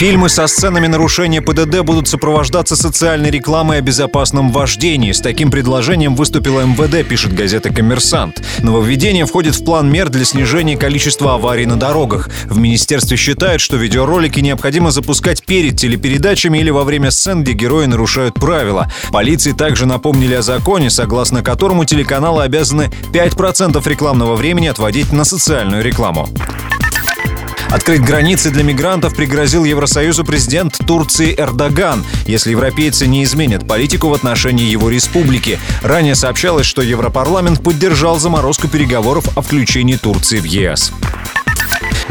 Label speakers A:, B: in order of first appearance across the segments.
A: Фильмы со сценами нарушения ПДД будут сопровождаться социальной рекламой о безопасном вождении. С таким предложением выступила МВД, пишет газета «Коммерсант». Нововведение входит в план мер для снижения количества аварий на дорогах. В министерстве считают, что видеоролики необходимо запускать перед телепередачами или во время сцен, где герои нарушают правила. Полиции также напомнили о законе, согласно которому телеканалы обязаны 5% рекламного времени отводить на социальную рекламу. Открыть границы для мигрантов пригрозил Евросоюзу президент Турции Эрдоган, если европейцы не изменят политику в отношении его республики. Ранее сообщалось, что Европарламент поддержал заморозку переговоров о включении Турции в ЕС.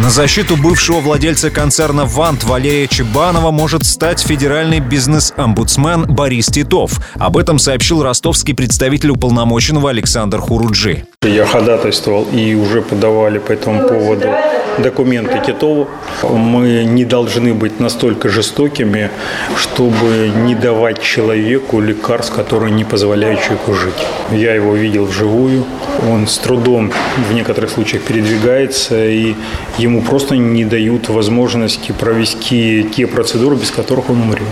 A: На защиту бывшего владельца концерна «Вант» Валерия Чебанова может стать федеральный бизнес-омбудсмен Борис Титов. Об этом сообщил ростовский представитель уполномоченного Александр Хуруджи.
B: Я ходатайствовал и уже подавали по этому поводу документы Титову. Мы не должны быть настолько жестокими, чтобы не давать человеку лекарств, которые не позволяют человеку жить. Я его видел вживую. Он с трудом в некоторых случаях передвигается, и ему просто не дают возможности провести те процедуры, без которых он умрет.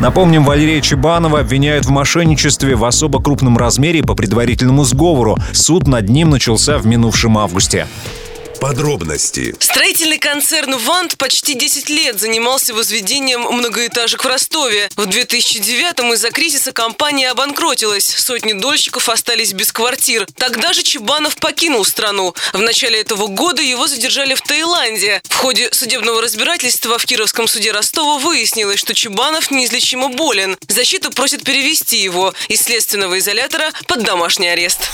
A: Напомним, Валерия Чебанова обвиняют в мошенничестве в особо крупном размере по предварительному сговору. Суд над ним начался в минувшем августе.
C: Подробности.
D: Строительный концерн «Вант» почти 10 лет занимался возведением многоэтажек в Ростове. В 2009-м из-за кризиса компания обанкротилась. Сотни дольщиков остались без квартир. Тогда же Чебанов покинул страну. В начале этого года его задержали в Таиланде. В ходе судебного разбирательства в Кировском суде Ростова выяснилось, что Чебанов неизлечимо болен. Защита просит перевести его из следственного изолятора под домашний арест.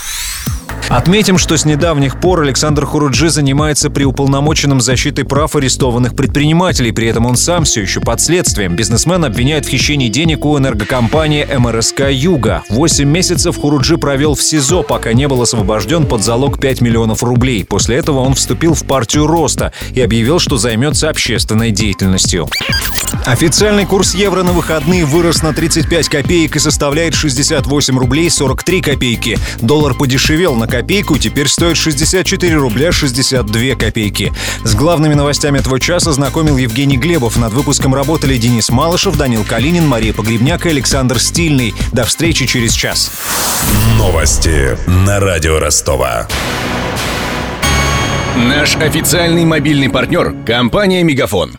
A: Отметим, что с недавних пор Александр Хуруджи занимается при уполномоченном защитой прав арестованных предпринимателей. При этом он сам все еще под следствием. Бизнесмен обвиняет в хищении денег у энергокомпании МРСК «Юга». Восемь месяцев Хуруджи провел в СИЗО, пока не был освобожден под залог 5 миллионов рублей. После этого он вступил в партию роста и объявил, что займется общественной деятельностью. Официальный курс евро на выходные вырос на 35 копеек и составляет 68 рублей 43 копейки. Доллар подешевел на копейку, теперь стоит 64 рубля 62 копейки. С главными новостями этого часа знакомил Евгений Глебов. Над выпуском работали Денис Малышев, Данил Калинин, Мария Погребняк и Александр Стильный. До встречи через час.
C: Новости на радио Ростова.
E: Наш официальный мобильный партнер – компания «Мегафон».